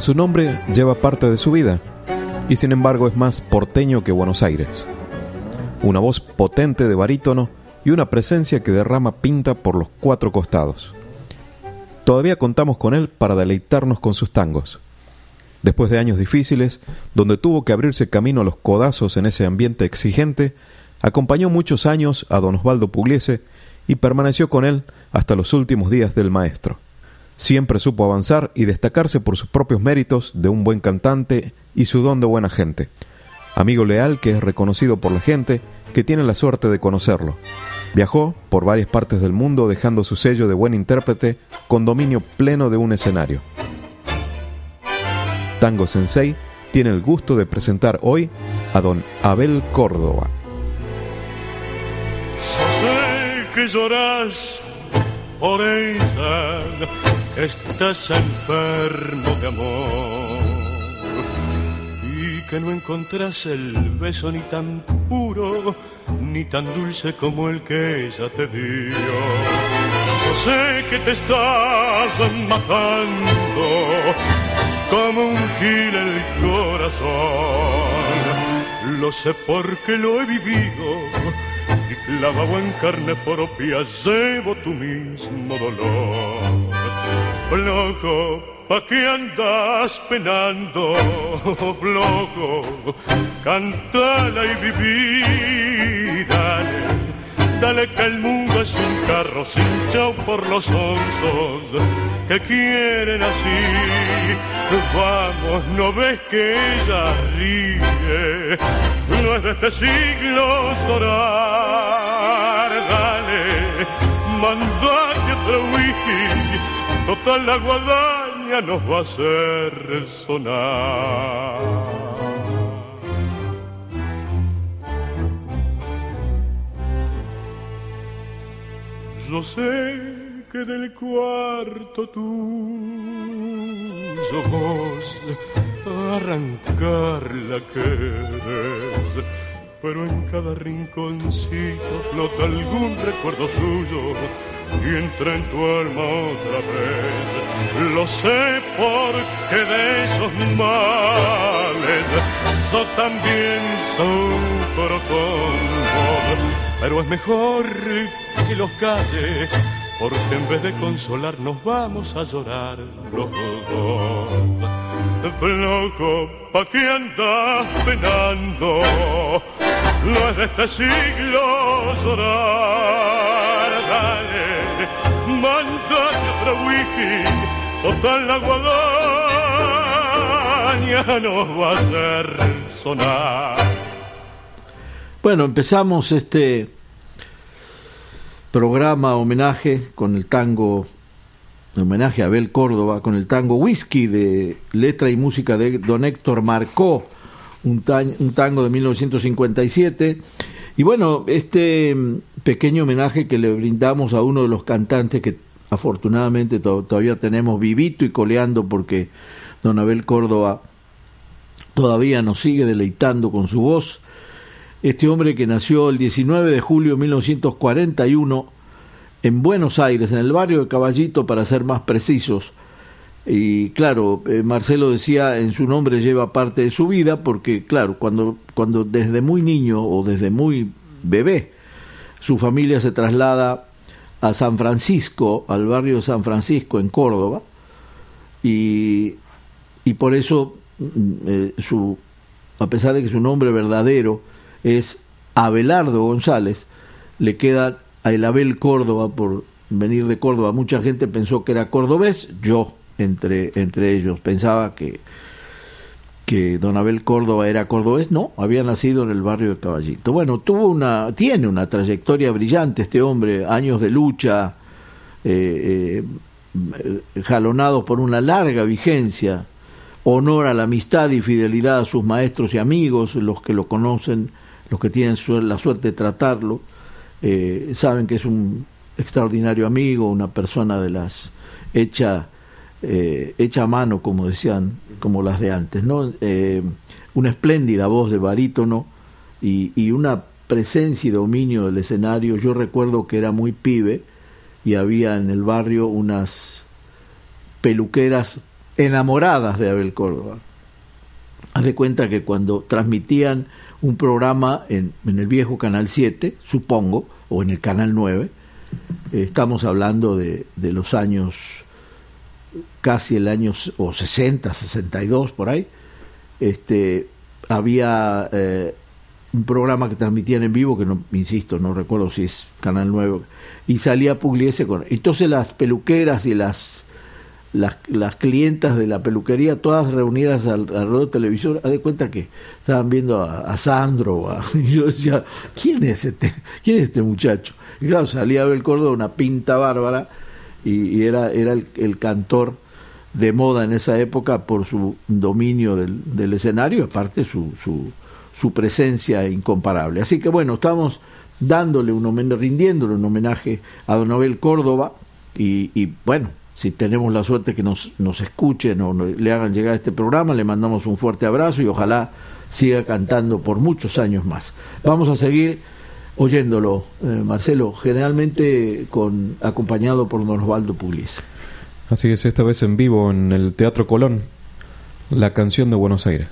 Su nombre lleva parte de su vida, y sin embargo es más porteño que Buenos Aires. Una voz potente de barítono y una presencia que derrama pinta por los cuatro costados. Todavía contamos con él para deleitarnos con sus tangos. Después de años difíciles, donde tuvo que abrirse camino a los codazos en ese ambiente exigente, acompañó muchos años a don Osvaldo Pugliese y permaneció con él hasta los últimos días del maestro. Siempre supo avanzar y destacarse por sus propios méritos de un buen cantante y su don de buena gente. Amigo leal que es reconocido por la gente que tiene la suerte de conocerlo. Viajó por varias partes del mundo dejando su sello de buen intérprete con dominio pleno de un escenario. Tango Sensei tiene el gusto de presentar hoy a don Abel Córdoba. que por ella estás enfermo de amor y que no encontrás el beso ni tan puro ni tan dulce como el que ella te dio. Yo sé que te estás matando como un gil el corazón. Lo sé porque lo he vivido y clavado en carne propia llevo tu mismo dolor. Flojo, ¿pa' qué andas penando? Flojo, cantala y viví, dale, que el mundo es un carro sin por los onzos que quieren así. Vamos, ¿no ves que ella ríe? No es de este siglo llorar, dale, mandate otro whisky total la guadaña nos va a hacer sonar. Yo sé que del cuarto tuyo vos arrancar la querés, pero en cada rinconcito flota algún recuerdo suyo y entra en tu alma otra vez. Lo sé porque de esos males yo también sufro con pero es mejor que los calle, porque en vez de consolar nos vamos a llorar los dos. Flojo, ¿pa' qué andas penando? No es de este siglo llorar, dale mandate otro wiki, total la guadaña nos va a hacer sonar. Bueno, empezamos este programa homenaje con el tango, homenaje a Abel Córdoba, con el tango Whisky de letra y música de don Héctor Marcó, un, tango de 1957. Y bueno, este pequeño homenaje que le brindamos a uno de los cantantes que afortunadamente todavía tenemos vivito y coleando porque don Abel Córdoba todavía nos sigue deleitando con su voz. Este hombre que nació el 19 de julio de 1941 en Buenos Aires, en el barrio de Caballito para ser más precisos. Y claro, eh, Marcelo decía en su nombre lleva parte de su vida porque claro, cuando, cuando desde muy niño o desde muy bebé su familia se traslada a San Francisco, al barrio de San Francisco en Córdoba, y, y por eso mm, eh, su, a pesar de que su nombre verdadero es Abelardo González, le queda a el Abel Córdoba por venir de Córdoba. Mucha gente pensó que era cordobés, yo entre, entre ellos pensaba que, que don Abel Córdoba era cordobés, no, había nacido en el barrio de Caballito. Bueno, tuvo una, tiene una trayectoria brillante este hombre, años de lucha, eh, eh, jalonado por una larga vigencia, honor a la amistad y fidelidad a sus maestros y amigos, los que lo conocen, los que tienen la suerte de tratarlo, eh, saben que es un extraordinario amigo, una persona de las hecha eh, hecha a mano, como decían, como las de antes, ¿no? Eh, una espléndida voz de barítono y, y, una presencia y dominio del escenario. Yo recuerdo que era muy pibe y había en el barrio unas peluqueras enamoradas de Abel Córdoba. Haz de cuenta que cuando transmitían un programa en, en el viejo Canal 7, supongo, o en el Canal 9, eh, estamos hablando de, de los años casi el año o 60, 62 por ahí, este, había eh, un programa que transmitían en vivo, que no, insisto, no recuerdo si es Canal 9, y salía Pugliese con... Entonces las peluqueras y las, las, las clientas de la peluquería, todas reunidas alrededor del televisor, haz de cuenta que estaban viendo a, Sandro, y yo decía, ¿quién es este, quién es este muchacho? Y claro, salía Abel Córdoba, una pinta bárbara, y, era, era el, cantor de moda en esa época por su dominio del, del escenario, aparte su, su, su, presencia incomparable. Así que bueno, estamos dándole un homenaje, rindiéndole un homenaje a Don Abel Córdoba, y, y bueno, si tenemos la suerte que nos, nos escuchen o le hagan llegar este programa, le mandamos un fuerte abrazo y ojalá siga cantando por muchos años más. Vamos a seguir oyéndolo, eh, Marcelo, generalmente con, acompañado por don Osvaldo Pugliese. Así es, esta vez en vivo en el Teatro Colón, la canción de Buenos Aires.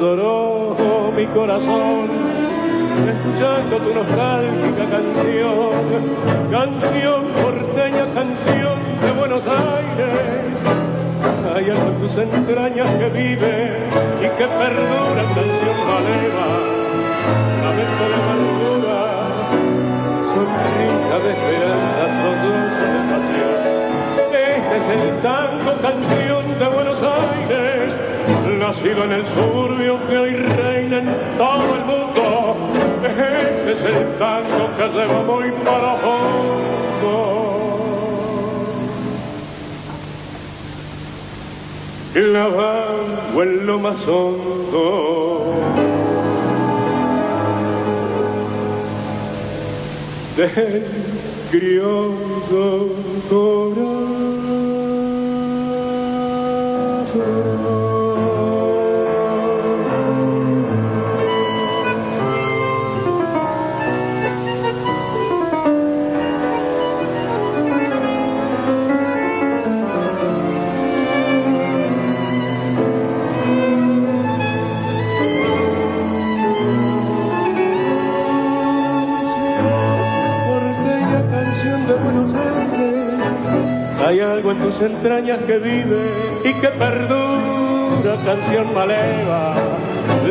Lloró mi corazón escuchando tu nostálgica canción, canción porteña, canción de Buenos Aires. Hay algo en tus entrañas que vive y que perdura, canción maleva, lamento de amargura, sonrisa de esperanza, sollozo de pasión. Este es el tango, canción de Buenos Aires, nacido en el suburbio que hoy reina en todo el mundo. Este es el tango que lleva muy para fondo. Clavado en lo más hondo. Del criollo corazón. Hay algo en tus entrañas que vive y que perdura, canción maleva,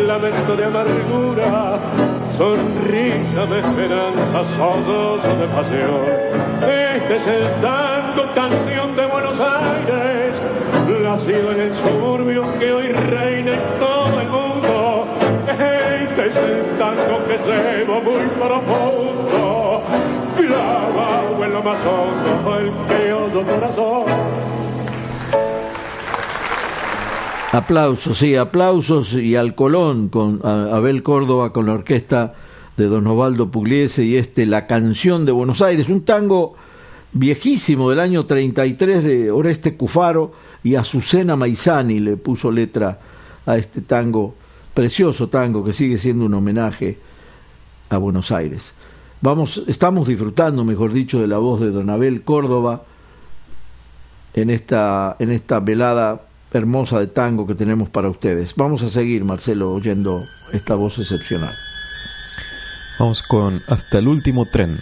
lamento de amargura, sonrisa de esperanza, ojos de pasión. Este es el tango, canción de Buenos Aires, nacido en el suburbio que hoy reina en todo el mundo. Este es el tango que llevo muy profundo, Aplausos, sí, aplausos y al Colón con Abel Córdoba con la orquesta de Don Osvaldo Pugliese y este La canción de Buenos Aires, un tango viejísimo del año 33 de Oreste Cufaro y Azucena Maizani le puso letra a este tango, precioso tango que sigue siendo un homenaje a Buenos Aires. Vamos, estamos disfrutando, mejor dicho, de la voz de Don Abel Córdoba en esta, en esta velada hermosa de tango que tenemos para ustedes. Vamos a seguir, Marcelo, oyendo esta voz excepcional. Vamos con Hasta el último tren.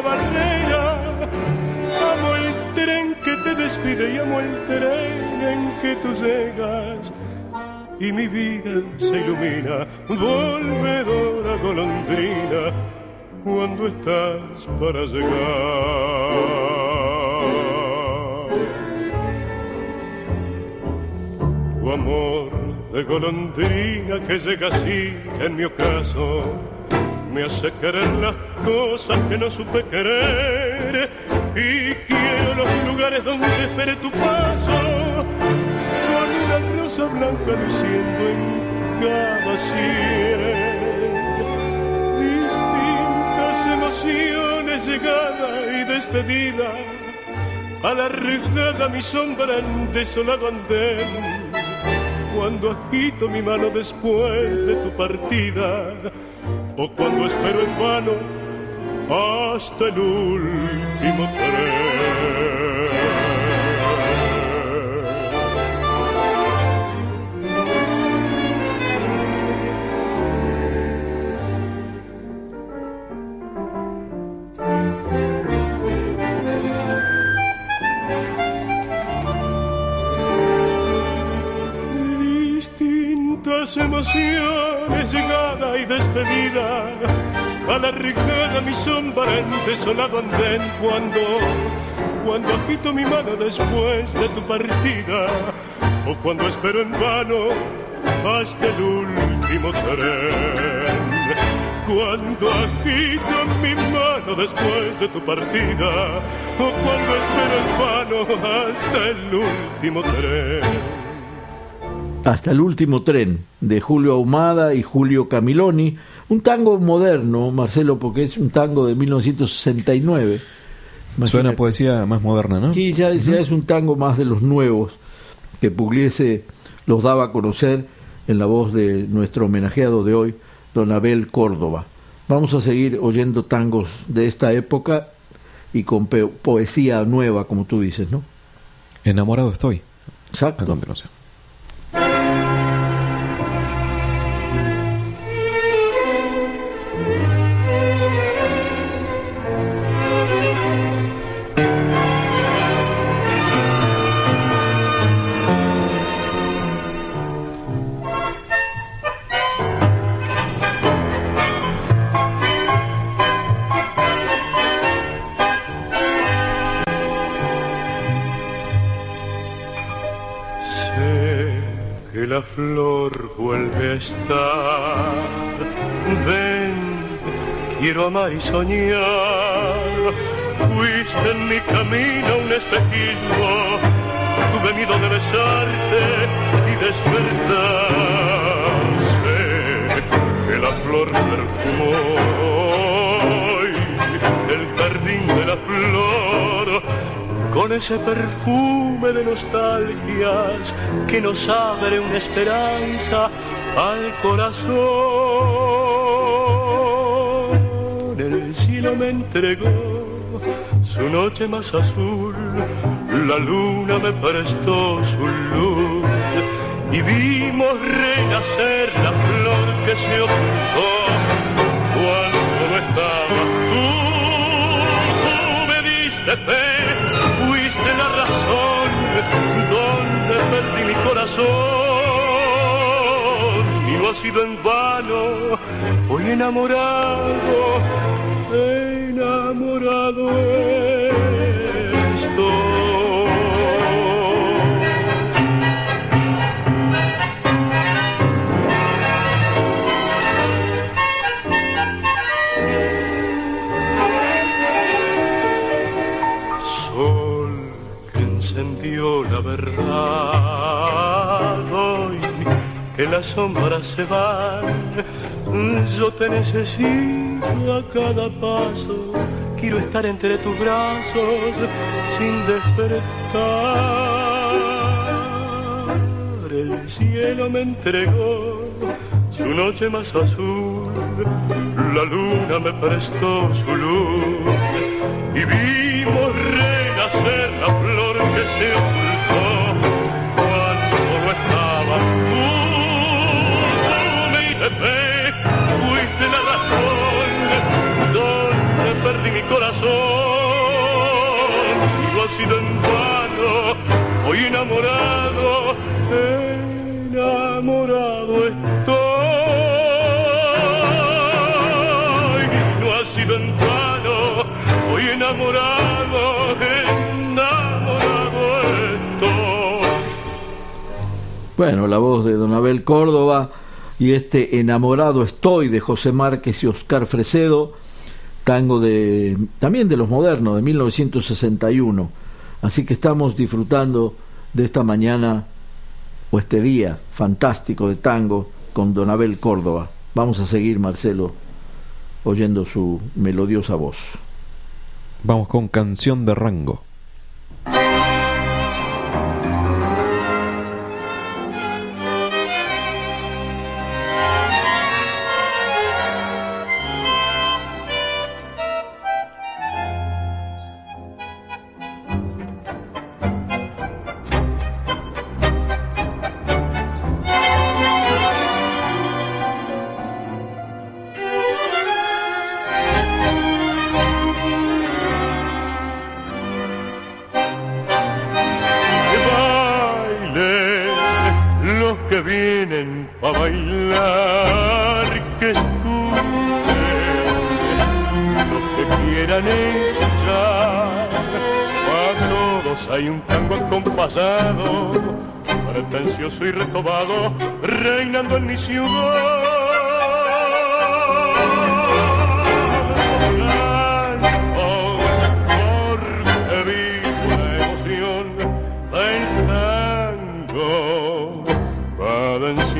Barrera, amo el tren que te despide y amo el tren en que tú llegas. Y mi vida se ilumina, volvedora golondrina, cuando estás para llegar. amor de golondrina que llega así en mi ocaso me hace querer las cosas que no supe querer. Y quiero los lugares donde espere tu paso. Con una rosa blanca luciendo en cada sien distintas emociones llegada y despedida. Alargada mi sombra en desolado andén. Cuando agito mi mano después de tu partida o cuando espero en vano hasta el último tren. Emociones, llegada y despedida, a la rijada mi sombra en desolado andén cuando, cuando agito mi mano después de tu partida, o cuando espero en vano hasta el último tren. Cuando agito mi mano después de tu partida, o cuando espero en vano hasta el último tren. Hasta el último tren de Julio Ahumada y Julio Camiloni, un tango moderno, Marcelo, porque es un tango de 1969. Suena poesía más moderna, ¿no? Sí, ya, es un tango más de los nuevos que Pugliese los daba a conocer en la voz de nuestro homenajeado de hoy, don Abel Córdoba. Vamos a seguir oyendo tangos de esta época y con poesía nueva, como tú dices, ¿no? Enamorado estoy. Exacto. flor y soñar. Fuiste en mi camino un espejismo, tuve miedo de besarte y despertar. Sé que la flor perfumó el jardín de la flor con ese perfume de nostalgias que nos abre una esperanza al corazón. El cielo me entregó su noche más azul, la luna me prestó su luz y vimos renacer la flor que se ocultó cuando no estaba tú. Tú me diste fe, fuiste la razón donde perdí mi corazón ha sido en vano, hoy enamorado, enamorado que encendió la verdad hoy que las sombras se van. Yo te necesito a cada paso, quiero estar entre tus brazos sin despertar. El cielo me entregó su noche más azul, la luna me prestó su luz y vimos renacer la flor que se ocultó corazón. No ha sido en vano, hoy enamorado, enamorado estoy. No ha sido en vano, hoy enamorado, enamorado estoy. Bueno, la voz de Don Abel Córdoba y este Enamorado estoy de José Márquez y Oscar Fresedo, tango de también de los modernos de 1961. Así que estamos disfrutando de esta mañana o este día fantástico de tango con Don Abel Córdoba. Vamos a seguir, Marcelo, oyendo su melodiosa voz. Vamos con Canción de Rango.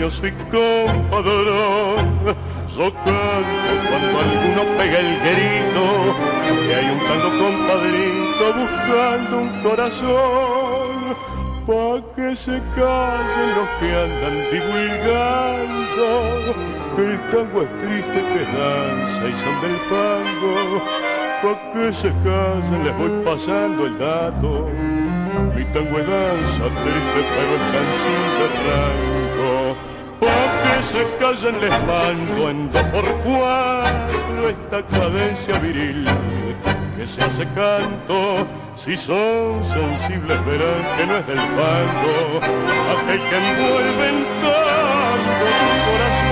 Cadencioso y compadrón. Yo cuando alguno pega el grito, que hay un tango compadrito buscando un corazón pa' que se callen los que andan divulgando que el tango es triste que danza y son del fango pa' que se callen les voy pasando el dato mi tango es danza triste pero es canción de rango se callen les mando en dos por cuatro esta cadencia viril que se hace canto si son sensibles verán que no es del fango aquel que envuelve en tanto su corazón.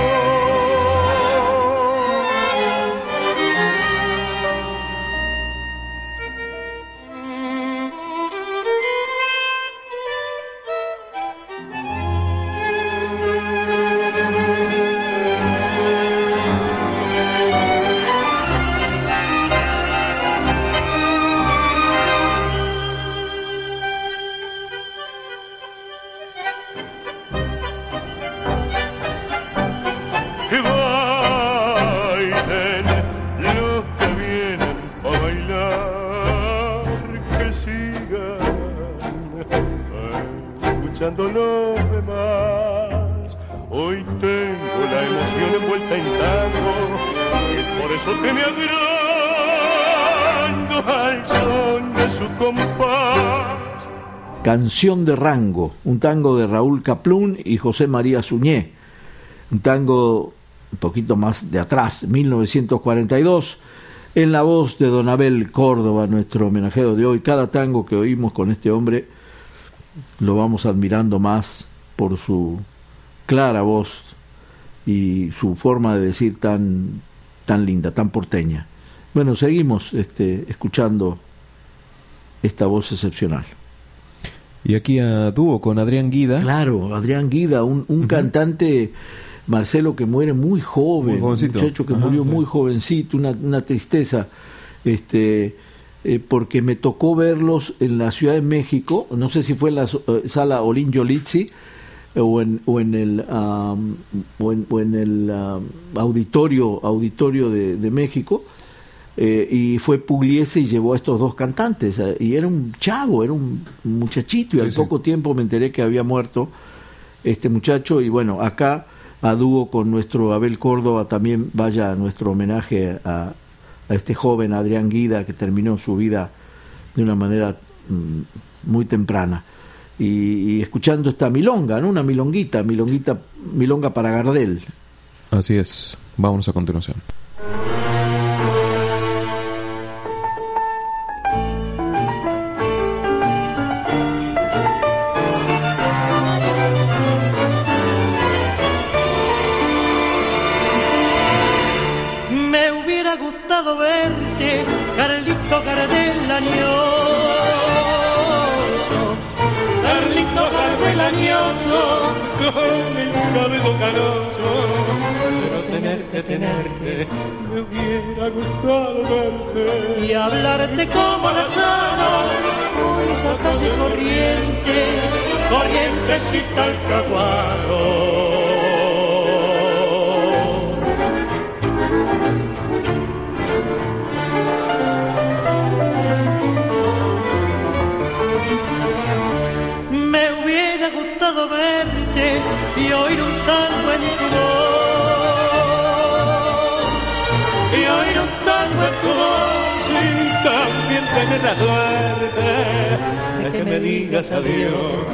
Que me agrando al son de su compás. Canción de Rango, un tango de Raúl Caplún y José María Suñé, un tango un poquito más de atrás, 1942, en la voz de Don Abel Córdoba, nuestro homenajero de hoy. Cada tango que oímos con este hombre lo vamos admirando más por su clara voz y su forma de decir tan, tan linda, tan porteña. Bueno, seguimos este, escuchando esta voz excepcional. Y aquí a dúo con Adrián Guida. Claro, Adrián Guida, un, un cantante, Marcelo, que muere muy joven, Muy un muchacho que Ajá, murió sí. muy jovencito, una, una tristeza, este, eh, porque me tocó verlos en la Ciudad de México, no sé si fue en la eh, sala Olin Yolitzi o en, o en el, am, o en, o en el am, auditorio, auditorio de, de México, eh, y fue Pugliese y llevó a estos dos cantantes. eh, y era un chavo, era un muchachito, y Sí, al sí. poco tiempo me enteré que había muerto este muchacho. Y bueno, acá a dúo con nuestro Abel Córdoba también vaya nuestro homenaje a, a este joven Adrián Guida que terminó su vida de una manera mm, muy temprana. Y, escuchando esta milonga, ¿no? Una milonguita, milonguita, milonga para Gardel. Así es. Vámonos a continuación. Que tenerte, me hubiera gustado verte. y hablarte como la por esa calle corriente, corrientecita al caguaro. También tener la suerte de que me digas adiós.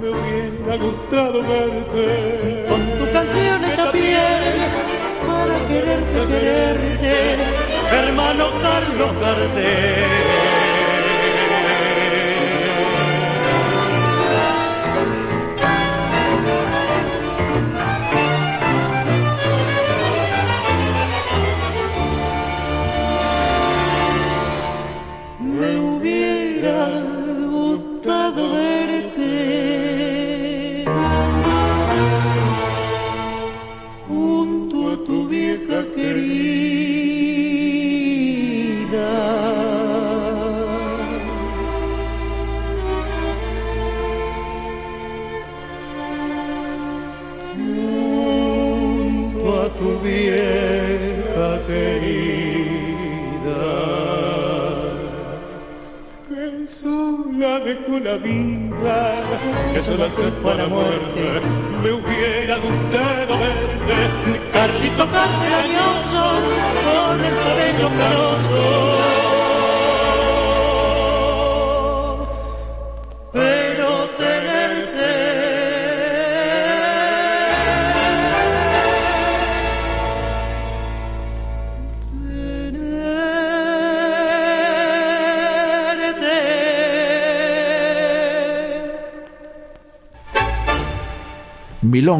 Me hubiera gustado verte. con tu canción hecha piel para quererte, quererte, hermano Carlos Gardel.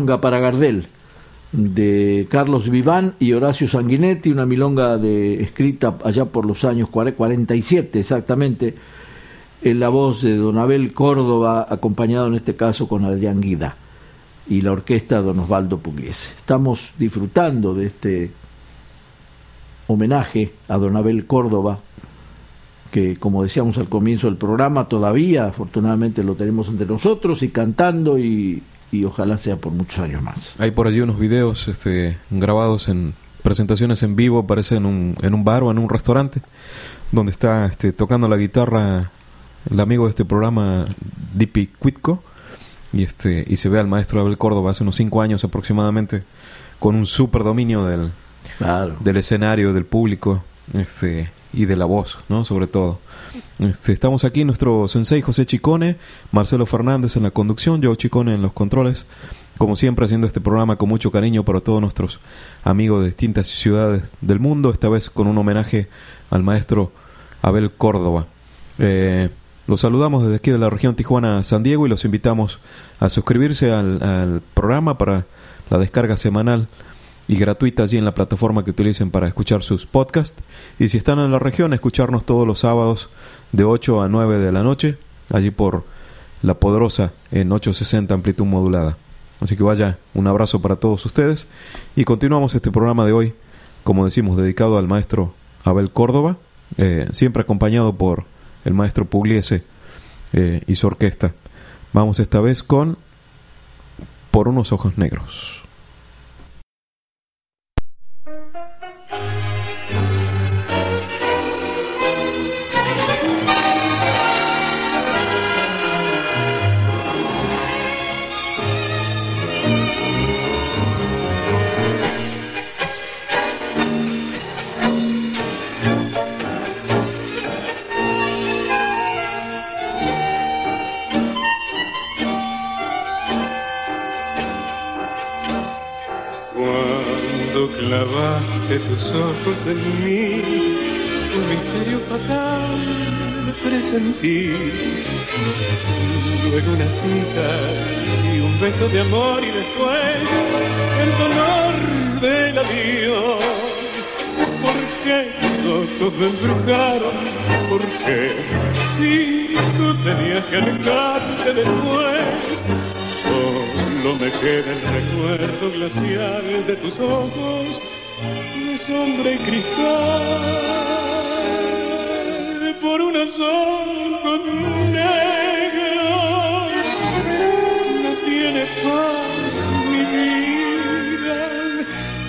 Milonga para Gardel de Carlos Viván y Horacio Sanguinetti, una milonga de, escrita allá por los años 40 47 exactamente, en la voz de Don Abel Córdoba, acompañado en este caso con Adrián Guida y la orquesta de Don Osvaldo Pugliese. Estamos disfrutando de este homenaje a Don Abel Córdoba, que como decíamos al comienzo del programa, todavía afortunadamente lo tenemos entre nosotros y cantando y, y ojalá sea por muchos años más. Hay por allí unos videos este, grabados en presentaciones en vivo, parece en un, en un bar o en un restaurante, donde está este, tocando la guitarra el amigo de este programa, Dipi Cuitco, y este y se ve al maestro Abel Córdoba hace unos cinco años aproximadamente con un super dominio del, del escenario, del público este, y de la voz, ¿no? Sobre todo. Este, estamos aquí, nuestro sensei José Chicone, Marcelo Fernández en la conducción, yo Chicone en los controles. Como siempre, haciendo este programa con mucho cariño para todos nuestros amigos de distintas ciudades del mundo, esta vez con un homenaje al maestro Abel Córdoba. Eh, los saludamos desde aquí de la región Tijuana-San Diego y los invitamos a suscribirse al programa para la descarga semanal y gratuita allí en la plataforma que utilicen para escuchar sus podcasts. Y si están en la región, escucharnos todos los sábados de 8 a 9 de la noche, allí por La Poderosa en 860 amplitud modulada. Así que vaya, un abrazo para todos ustedes y continuamos este programa de hoy, como decimos, dedicado al maestro Abel Córdoba, eh, siempre acompañado por el maestro Pugliese eh, y su orquesta. Vamos esta vez con Por unos ojos negros. Tus ojos en mí, un misterio fatal presentí. Luego una cita y un beso de amor y después el dolor del adiós. ¿Por qué tus ojos me embrujaron? ¿Por qué? Si tú tenías que alejarte después, solo me queda el recuerdo glacial de tus ojos sombra y cristal por una sombra negra no tiene paz mi vida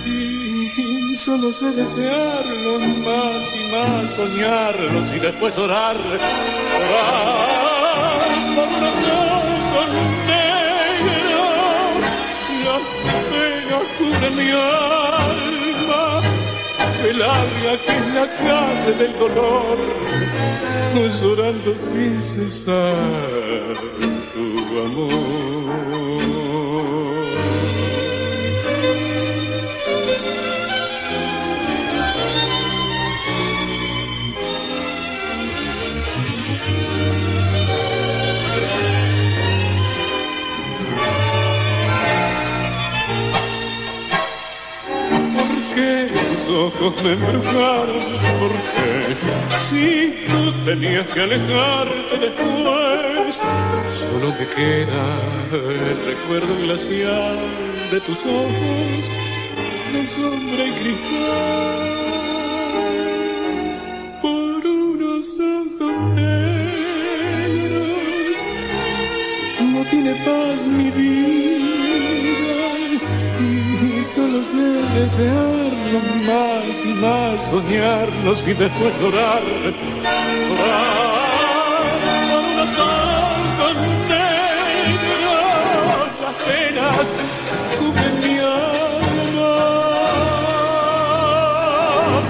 y solo sé desearlo más y más soñarlos y después orar orar por una sombra negra la pena cubre mi alma que larga que es la calle del dolor, no llorando sin cesar tu amor. Ojos me embrujaron, porque si tú tenías que alejarte después, solo me queda el recuerdo glacial de tus ojos de sombra y cristal. Por unos ojos negros no tiene paz mi vida y solo sé desear más y más soñarnos y después llorar, llorar por una tonta negra, las penas cubren mi alma.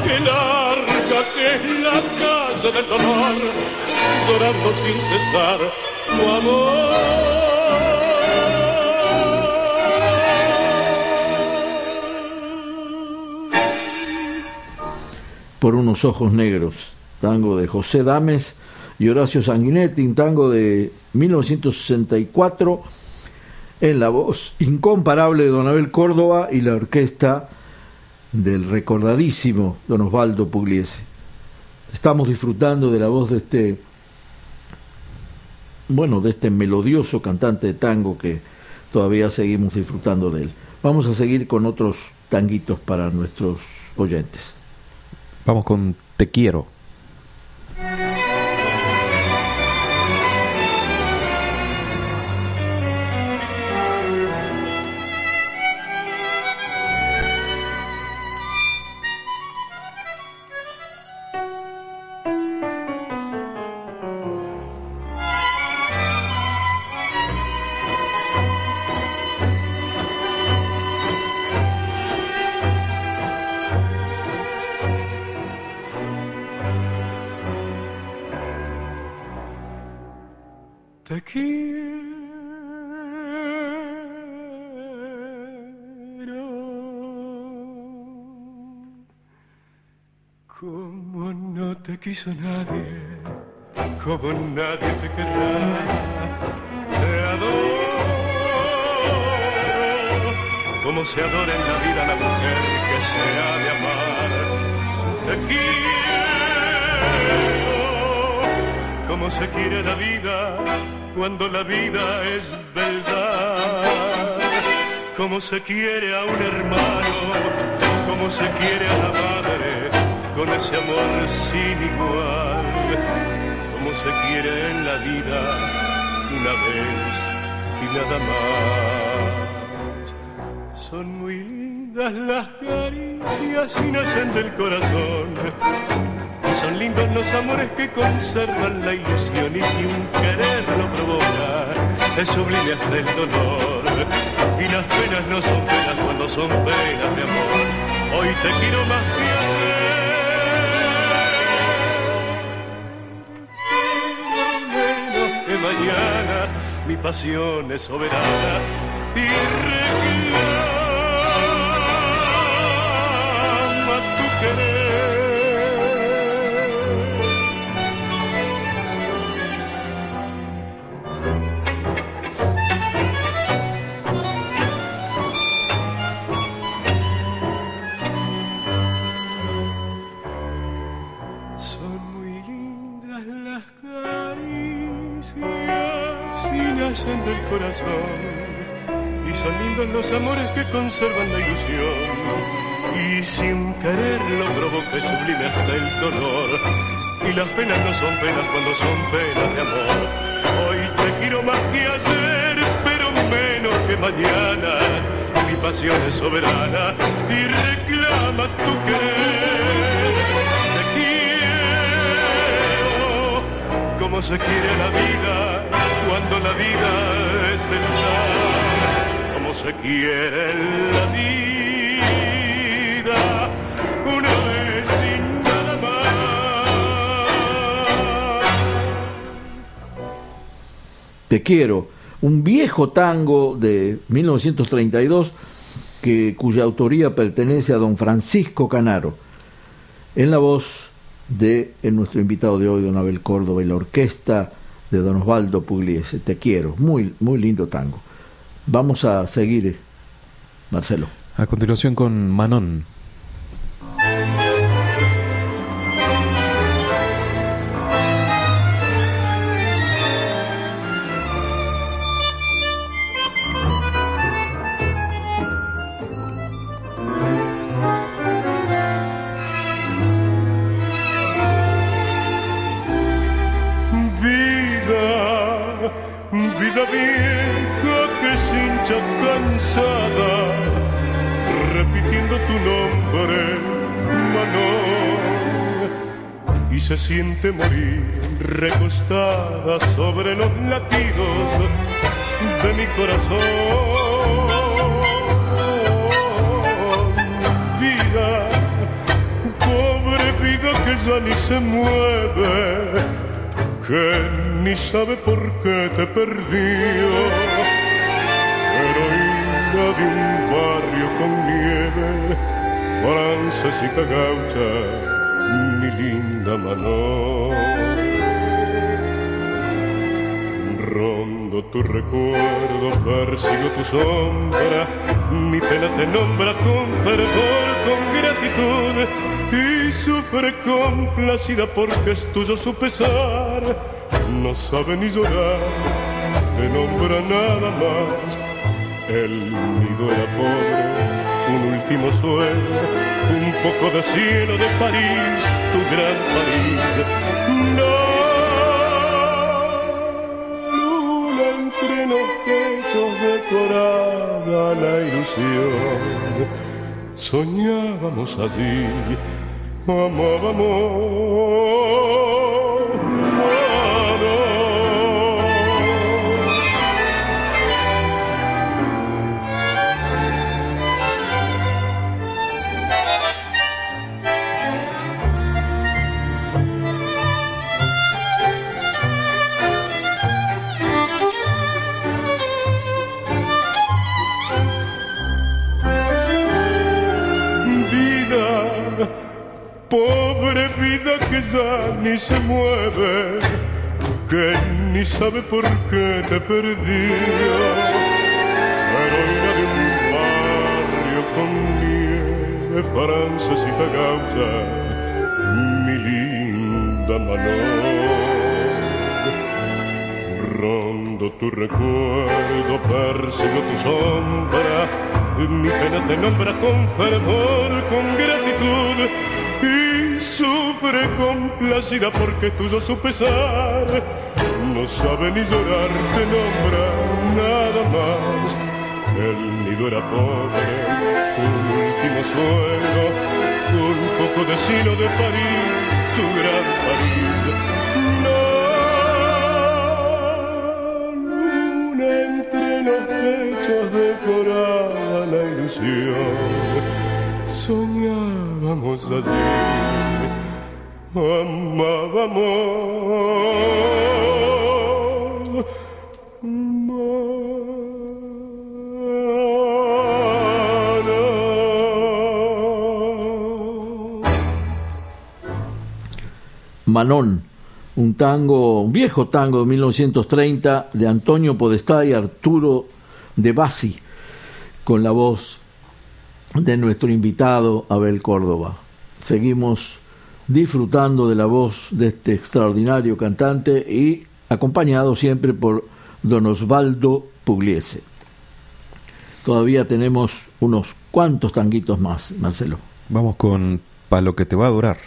Que larga que es la casa del dolor, llorando sin cesar tu amor. Por unos ojos negros, tango de José Dames y Horacio Sanguinetti, un tango de 1964 en la voz incomparable de Don Abel Córdoba y la orquesta del recordadísimo Don Osvaldo Pugliese. Estamos disfrutando de la voz de este bueno, de este melodioso cantante de tango que todavía seguimos disfrutando de él. Vamos a seguir con otros tanguitos para nuestros oyentes. Vamos con Te quiero. Te quiero. Como no te quiso nadie, como nadie te querrá, te adoro. Como se adora en la vida la mujer que se ha de amar, te quiero. Como se quiere la vida cuando la vida es verdad. Como se quiere a un hermano, como se quiere a la madre, con ese amor sin igual. Como se quiere en la vida una vez y nada más. Son muy lindas las caricias y nacen del corazón. Son lindos los amores que conservan la ilusión y sin quererlo provocar es sublime hasta el dolor. Y las penas no son penas cuando son penas de amor. Hoy te quiero más que ayer. Mañana mi pasión es soberana y reclama nacen del corazón. Y son lindos los amores que conservan la ilusión. Y sin quererlo provoca y sublime hasta el dolor. Y las penas no son penas cuando son penas de amor. Hoy te quiero más que ayer, pero menos que mañana. Mi pasión es soberana y reclama tu querer. Te quiero como se quiere la vida cuando la vida es verdad. Como se quiere la vida una vez sin nada más. Te quiero, un viejo tango de 1932 que, cuya autoría pertenece a don Francisco Canaro, en la voz de en nuestro invitado de hoy, don Abel Córdoba, y la orquesta de don Osvaldo Pugliese. Te quiero, muy, muy lindo tango. Vamos a seguir, Marcelo. A continuación con Manon. Se hincha cansada, repitiendo tu nombre, Manon, y se siente morir recostada sobre los latidos de mi corazón. Vida, pobre vida que ya ni se mueve que ni sabe por qué te perdió. De un barrio con nieve, francesita gaucha, mi linda Manon. Rondo tu recuerdo, persigo tu sombra, mi pena te nombra con fervor, con gratitud, y sufre complacida porque es tuyo su pesar. No sabe ni llorar, te nombra nada más. El nido era pobre, un último sueño, un poco de cielo de París, tu gran París. No luna entre los techos decorada la ilusión. Soñábamos allí, amábamos. Pobre vida que ya ni se mueve, que ni sabe por qué te perdió. Heroína de un barrio con nieve, francesita gaucha, mi linda Manon. Rondo tu recuerdo, persigo tu sombra, mi pena te nombra con fervor, con gratitud sufre complacida porque tuyo su pesar no sabe ni llorar, te nombra nada más. El nido era pobre, un último sueño, un poco de sino de París, tu gran París. No, luna entre los pechos decoraba la ilusión soñábamos allí, amábamos. Manon. Manón, un tango, un viejo tango de 1930 de Antonio Podestá y Arturo de Bassi, con la voz de nuestro invitado Abel Córdoba. Seguimos disfrutando de la voz de este extraordinario cantante y acompañado siempre por don Osvaldo Pugliese. Todavía tenemos unos cuantos tanguitos más, Marcelo. Vamos con Pa' lo que te va a durar.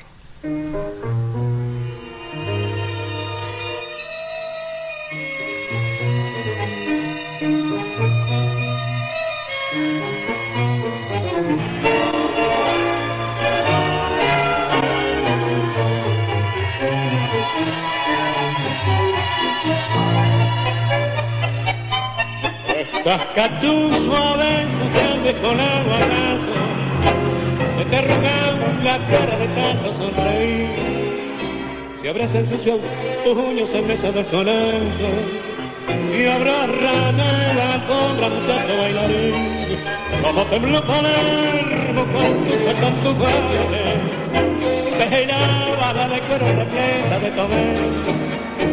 Veces te ves con el balazo, se te arruga la cara de tanto sonreír. Si abres el sucio puños en mesa de colegio y habrá raya la alfombra, muchacho bailarín. Como tembló Palermo cuando sacan tus bailes, peinaba la de cuero repleta de tomé.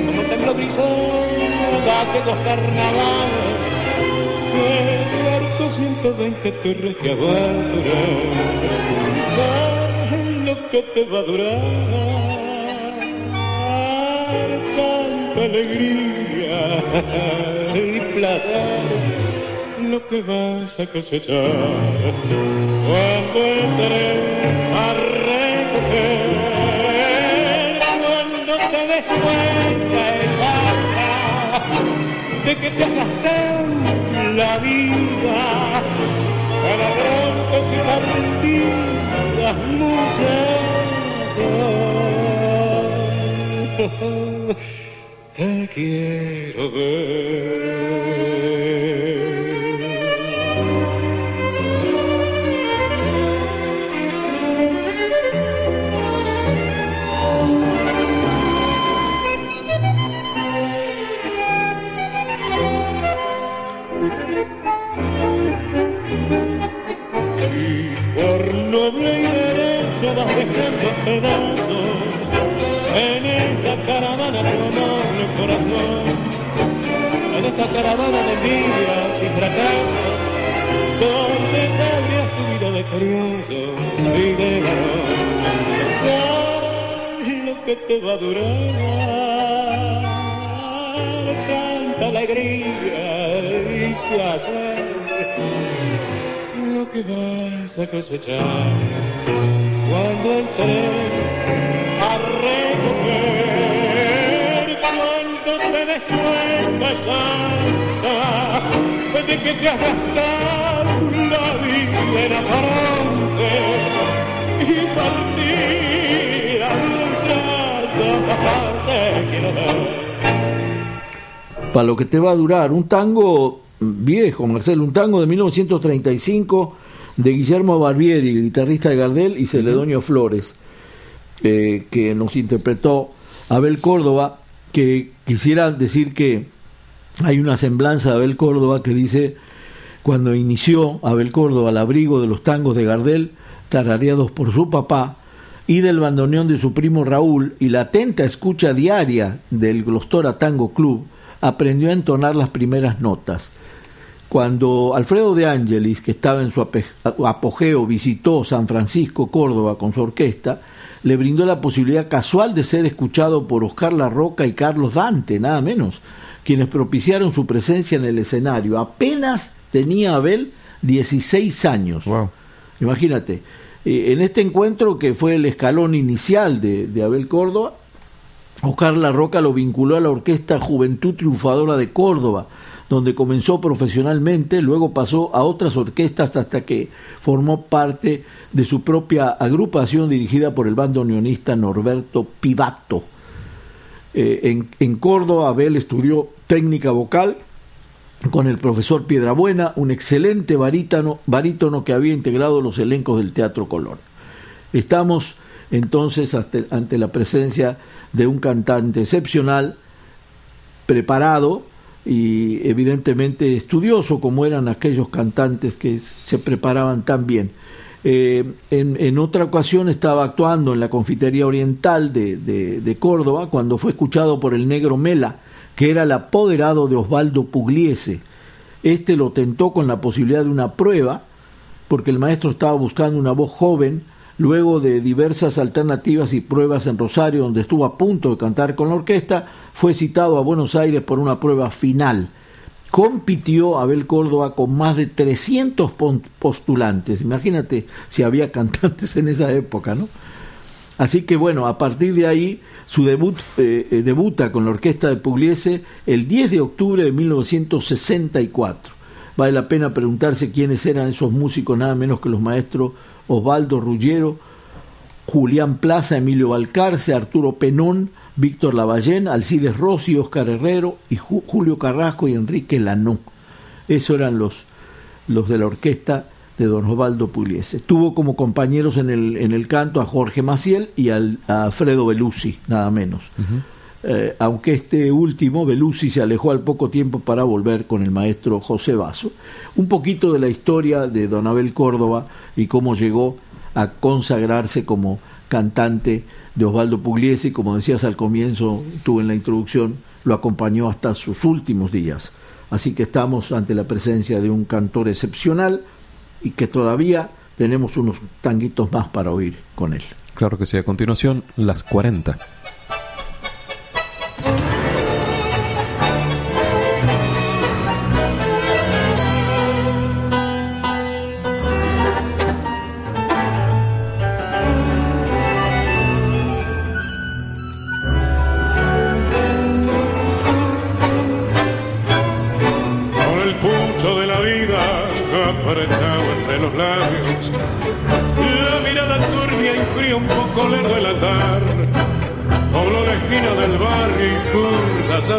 Como tembló Griselda aquellos carnavales, cuarto 120 torres que aguantarán lo que te va a durar. Tanta alegría y placer. Lo que vas a cosechar. Cuando entres a recoger cuando te des cuenta de que te gasté la vida para broncos y partidas muchachos. Te quiero ver que te va a durar, un tango viejo, Marcelo, un tango de 1935 de Guillermo Barbieri, guitarrista de Gardel, y Celedonio Flores, eh, que nos interpretó Abel Córdoba, que quisiera decir que hay una semblanza de Abel Córdoba que dice, cuando inició Abel Córdoba al abrigo de los tangos de Gardel, tarareados por su papá, y del bandoneón de su primo Raúl y la atenta escucha diaria del Glostora Tango Club, aprendió a entonar las primeras notas. Cuando Alfredo de Angelis, que estaba en su apogeo, visitó San Francisco, Córdoba, con su orquesta, le brindó la posibilidad casual de ser escuchado por Oscar La Roca y Carlos Dante, nada menos, quienes propiciaron su presencia en el escenario. Apenas tenía Abel 16 años. Imagínate, eh, en este encuentro que fue el escalón inicial de, de Abel Córdoba, Oscar La Roca lo vinculó a la Orquesta Juventud Triunfadora de Córdoba, donde comenzó profesionalmente, luego pasó a otras orquestas hasta que formó parte de su propia agrupación dirigida por el bandoneonista Norberto Pivato. Eh, en, Córdoba, Abel estudió técnica vocal con el profesor Piedrabuena, un excelente barítono que había integrado los elencos del Teatro Colón. Estamos entonces ante la presencia de un cantante excepcional, preparado y evidentemente estudioso como eran aquellos cantantes que se preparaban tan bien. Eh, en, otra ocasión estaba actuando en la confitería oriental de, de Córdoba cuando fue escuchado por el negro Mela, que era el apoderado de Osvaldo Pugliese. Este lo tentó con la posibilidad de una prueba, porque el maestro estaba buscando una voz joven, luego de diversas alternativas y pruebas en Rosario, donde estuvo a punto de cantar con la orquesta, fue citado a Buenos Aires por una prueba final. Compitió Abel Córdoba con más de 300 postulantes. Imagínate si había cantantes en esa época, ¿no? Así que bueno, a partir de ahí su debut eh, eh, debuta con la orquesta de Pugliese el 10 de octubre de 1964. Vale la pena preguntarse quiénes eran esos músicos, nada menos que los maestros Osvaldo Ruggero, Julián Plaza, Emilio Valcarce, Arturo Penón, Víctor Lavallén, Alcides Rossi, Oscar Herrero y Julio Carrasco y Enrique Lanó. Esos eran los, los de la orquesta de don Osvaldo Pugliese. Tuvo como compañeros en el, en el canto a Jorge Maciel y al, a Alfredo Belusi, nada menos. Eh, aunque este último, Belusi, se alejó al poco tiempo para volver con el maestro José Vaso. Un poquito de la historia de don Abel Córdoba y cómo llegó a consagrarse como cantante de Osvaldo Pugliese, como decías al comienzo, tú en la introducción, lo acompañó hasta sus últimos días. Así que estamos ante la presencia de un cantor excepcional, y que todavía tenemos unos tanguitos más para oír con él. Claro que sí, a continuación, las 40.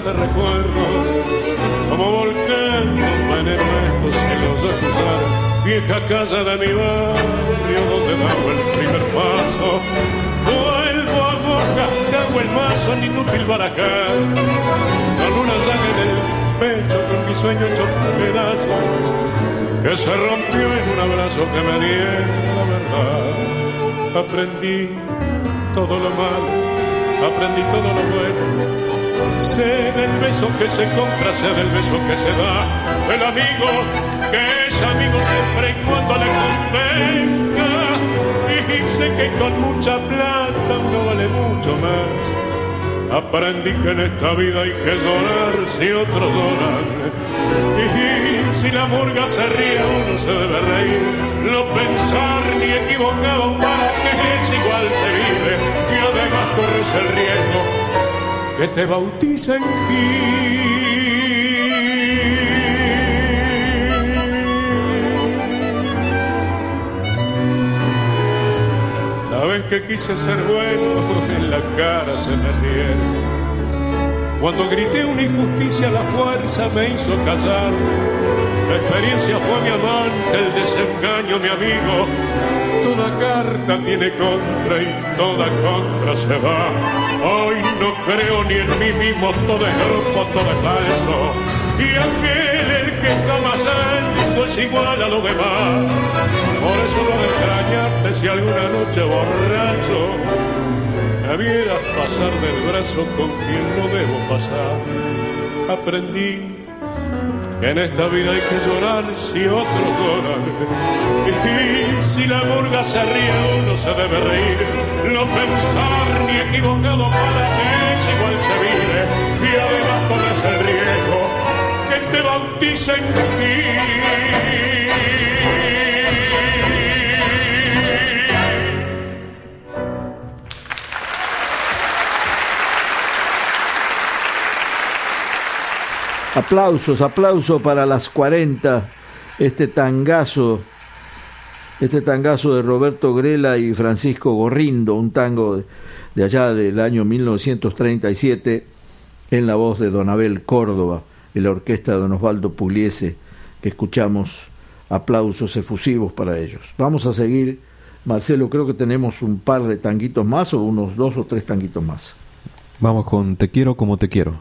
De recuerdos, como volcán con veneno estos cielos cruzar, vieja casa de mi barrio donde daba el primer paso, vuelvo a boca, hago el mazo en inútil barajar, con una llave en el pecho, con mi sueño hecho pedazos, que se rompió en un abrazo que me diera la verdad. Aprendí todo lo malo, aprendí todo lo bueno Sé del beso que se compra, sé del beso que se da, el amigo que es amigo siempre y cuando le convenga. Y sé que con mucha plata uno vale mucho más. Aprendí que en esta vida hay que llorar si otros lloran. Y si la murga se ríe, uno se debe reír. No pensar ni equivocado para vive. Y además corres el riesgo que te bauticen La vez que quise ser bueno, en la cara se me rieron. Cuando grité una injusticia, la fuerza me hizo callar. La experiencia fue mi amante, el desengaño mi amigo Toda carta tiene contra y toda contra se va. Hoy no creo ni en mí mismo, todo es grupo, todo es falso. Y aquel el que está más alto es igual a lo demás. Por eso no de extrañarte si alguna noche borracho me vieras pasar del brazo con quien no debo pasar. Aprendí en esta vida hay que llorar si otros lloran. Y si la murga se ríe, uno se debe reír. No pensar ni equivocado para que es igual se vive. Y además corres el riesgo que te bauticen ti. Aplausos, aplausos para las 40, este tangazo, este tangazo de Roberto Grela y Francisco Gorrindo, un tango de allá del año 1937, en la voz de Don Abel Córdoba y la orquesta de Don Osvaldo Pugliese, que escuchamos aplausos efusivos para ellos. Vamos a seguir, Marcelo, creo que tenemos un par de tanguitos más o unos dos o tres tanguitos más. Vamos con Te quiero como te quiero.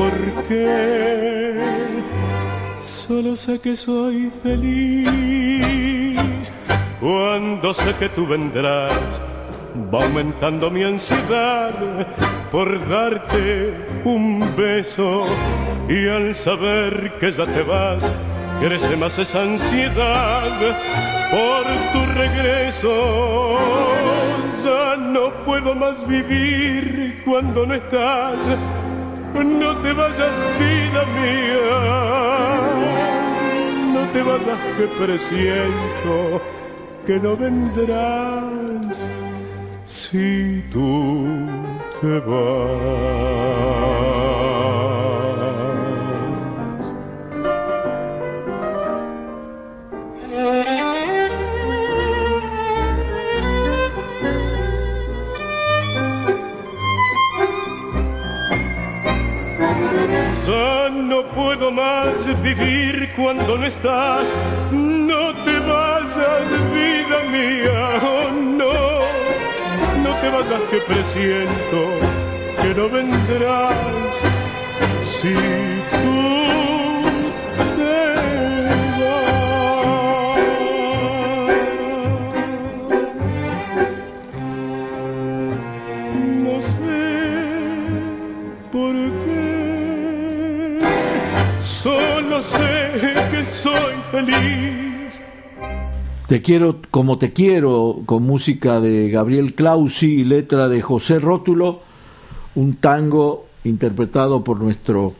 por qué. Solo sé que soy feliz cuando sé que tú vendrás. Va aumentando mi ansiedad por darte un beso y al saber que ya te vas crece más esa ansiedad por tu regreso. Ya no puedo más vivir cuando no estás. No te vayas, vida mía. No te vayas que presiento que no vendrás si tú te vas. No puedo más vivir cuando no estás. No te vayas, vida mía, oh no. No te vayas que presiento que no vendrás. Si tú Te quiero como te quiero, con música de Gabriel Clausi y letra de José Rótulo, un tango interpretado por nuestro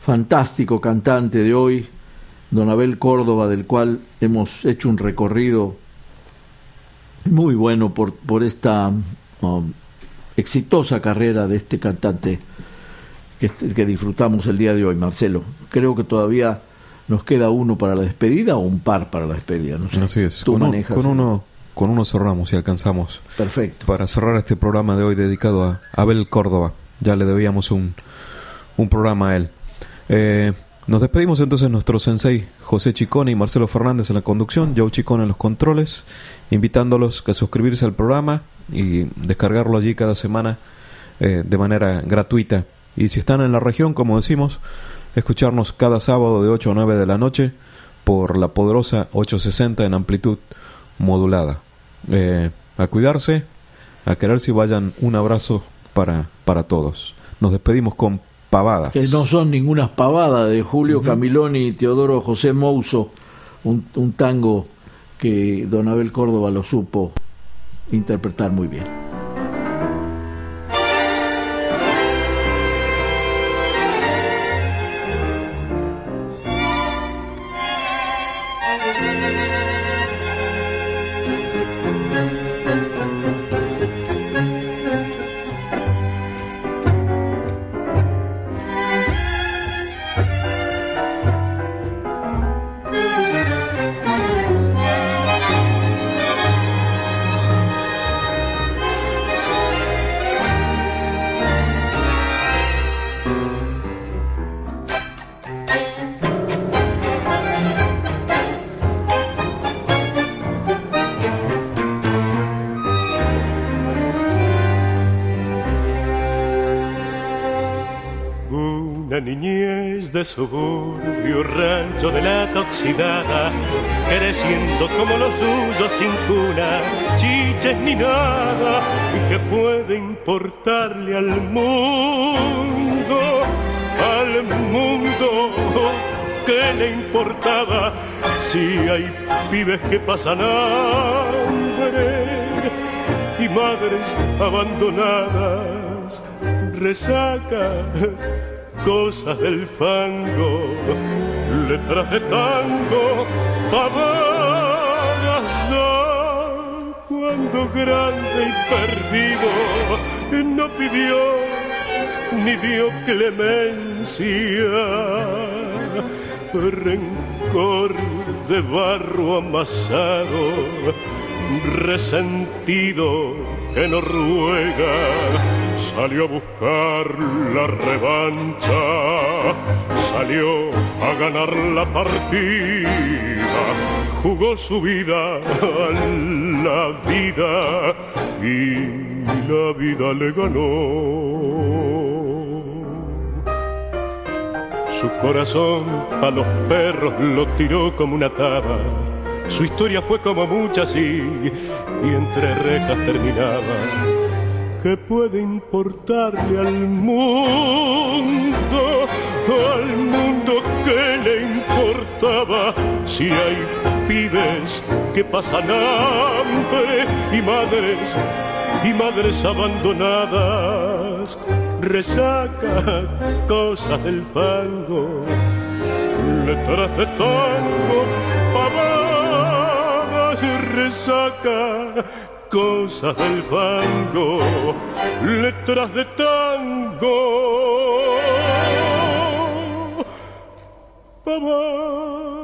fantástico cantante de hoy, Don Abel Córdoba, del cual hemos hecho un recorrido muy bueno por, esta um, exitosa carrera de este cantante que disfrutamos el día de hoy, Marcelo. Creo que todavía nos queda uno para la despedida o un par para la despedida. No sé. Así es. con, uno, con uno cerramos y alcanzamos. Perfecto. Para cerrar este programa de hoy dedicado a Abel Córdoba. Ya le debíamos un, un programa a él. Eh, nos despedimos entonces nuestro sensei José Chicone y Marcelo Fernández en la conducción, Joe Chicone en los controles, invitándolos a suscribirse al programa y descargarlo allí cada semana eh, de manera gratuita. Y si están en la región, como decimos, escucharnos cada sábado de 8 a 9 de la noche por la poderosa 860 en amplitud modulada. Eh, a cuidarse, a quererse y vayan un abrazo para, para todos. Nos despedimos con pavadas. Que no son ninguna pavada de Julio Camiloni y Teodoro José Mouso, un, un tango que Don Abel Córdoba lo supo interpretar muy bien. Suburbio, rancho de la toxidada, creciendo como los suyos sin cuna, chiches ni nada, y que puede importarle al mundo, al mundo, que le importaba si hay pibes que pasan hambre y madres abandonadas, resaca cosas del fango, letras de tango, pavadas cuando grande y perdido no pidió ni dio clemencia, rencor de barro amasado, resentido que no ruega salió a buscar la revancha, salió a ganar la partida, jugó su vida a la vida y la vida le ganó. Su corazón a los perros lo tiró como una taba. Su historia fue como muchas y, y entre rejas terminaba ¿Qué puede importarle al mundo, al mundo que le importaba si hay pibes que pasan hambre y madres y madres abandonadas resaca cosas del fango letras de tango pavadas resaca cosas del fango, letras de tango. Papá.